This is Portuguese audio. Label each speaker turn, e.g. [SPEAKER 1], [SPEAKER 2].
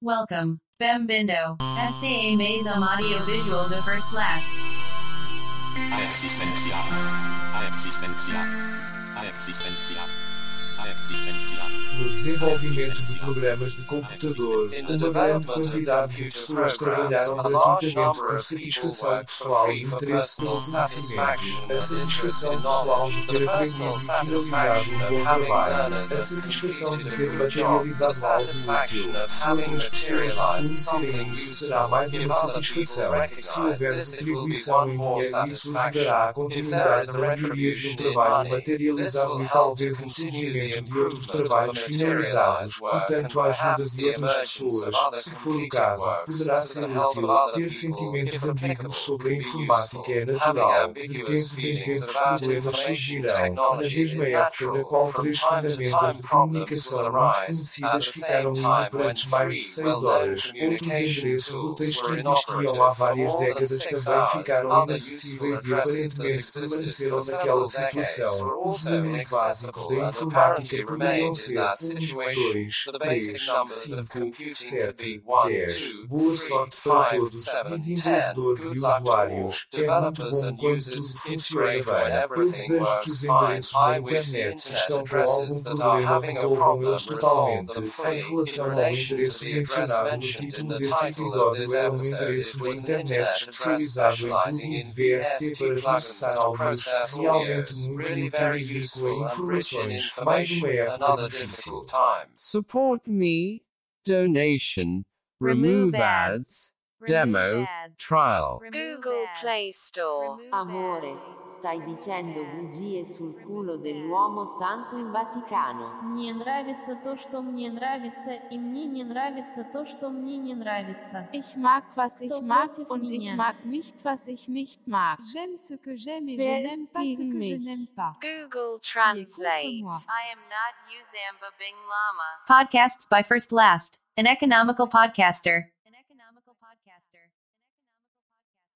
[SPEAKER 1] Welcome. Bem-vindo. Este é mais audiovisual de First.
[SPEAKER 2] A existencia. Existencia. Existencia. A.
[SPEAKER 3] No desenvolvimento de programas de computador, uma grande quantidade de pessoas trabalharam
[SPEAKER 4] a
[SPEAKER 3] gratuitamente por satisfação pessoal e interesse pelo
[SPEAKER 4] personal satisfaction
[SPEAKER 3] conhecimento. A satisfação pessoal de ter aprendido e
[SPEAKER 4] satisfaction
[SPEAKER 3] um bom trabalho. A satisfação de ter
[SPEAKER 4] a
[SPEAKER 3] materializado algo útil. Se
[SPEAKER 4] something
[SPEAKER 3] reconhecerem isso, será mais uma satisfação. Se houver retribuição em dinheiro, isso ajudará
[SPEAKER 4] there
[SPEAKER 3] continuidade
[SPEAKER 4] a
[SPEAKER 3] da melhoria de um trabalho materializado e talvez
[SPEAKER 4] the
[SPEAKER 3] surgimento de outros trabalhos finalizados. Portanto, a ajuda de outras pessoas, se for o caso, poderá ser útil. Ter sentimentos ambíguos sobre a informática é natural. De tempos em tempos problemas surgirão. Na mesma época na qual três
[SPEAKER 4] time
[SPEAKER 3] de comunicação muito conhecidas ficaram inoperantes mais de seis horas. Outros endereços úteis que existiam há várias décadas também ficaram inacessíveis e aparentemente permaneceram naquela situação. Os números básicos da informática poderiam
[SPEAKER 4] remained in that
[SPEAKER 3] 1,
[SPEAKER 4] situation.
[SPEAKER 3] 2,
[SPEAKER 4] For the
[SPEAKER 3] 3,
[SPEAKER 4] basic numbers of
[SPEAKER 3] 5,
[SPEAKER 4] computing could
[SPEAKER 3] 7,
[SPEAKER 4] be 1,
[SPEAKER 3] 10.
[SPEAKER 4] 2,
[SPEAKER 3] Boa
[SPEAKER 4] 3,
[SPEAKER 3] sorte para
[SPEAKER 4] 5,
[SPEAKER 3] todos,
[SPEAKER 4] 7, 10.
[SPEAKER 3] desenvolvedores
[SPEAKER 4] Good luck to all.
[SPEAKER 3] É
[SPEAKER 4] Developers and users, it's great when everything works fine. I wish the
[SPEAKER 3] internet
[SPEAKER 4] addresses that are having a problem resolve them. In relation to the address mentioned in the title of this
[SPEAKER 3] um
[SPEAKER 4] episode, it was an
[SPEAKER 3] internet
[SPEAKER 4] address specializing in
[SPEAKER 3] VST
[SPEAKER 4] plugins audios, really very useful and rich in
[SPEAKER 3] informações. Mais
[SPEAKER 4] information,
[SPEAKER 3] situation
[SPEAKER 4] and
[SPEAKER 3] other
[SPEAKER 4] difficult time.
[SPEAKER 5] Support me, donation, remove ads, Demo. Trial.
[SPEAKER 6] Google Play Store.
[SPEAKER 7] Amore, stai dicendo bugie sul culo dell'uomo santo in Vaticano.
[SPEAKER 8] Мне нравится то, что мне нравится, и мне не нравится то, что мне не нравится.
[SPEAKER 9] Ich mag, was ich
[SPEAKER 8] Doch
[SPEAKER 9] mag
[SPEAKER 8] против
[SPEAKER 9] und ich
[SPEAKER 8] меня.
[SPEAKER 9] mag nicht, was ich nicht mag.
[SPEAKER 10] J'aime ce que j'aime et
[SPEAKER 9] Wer
[SPEAKER 10] je
[SPEAKER 9] ist
[SPEAKER 10] n'aime pas ce
[SPEAKER 9] gegen
[SPEAKER 10] que je
[SPEAKER 9] mich?
[SPEAKER 10] n'aime pas.
[SPEAKER 6] Google
[SPEAKER 10] Qui est contre
[SPEAKER 6] Translate.
[SPEAKER 10] moi.
[SPEAKER 1] I am not Uzamba Bing Lama. Podcasts by First Last, an economical podcaster.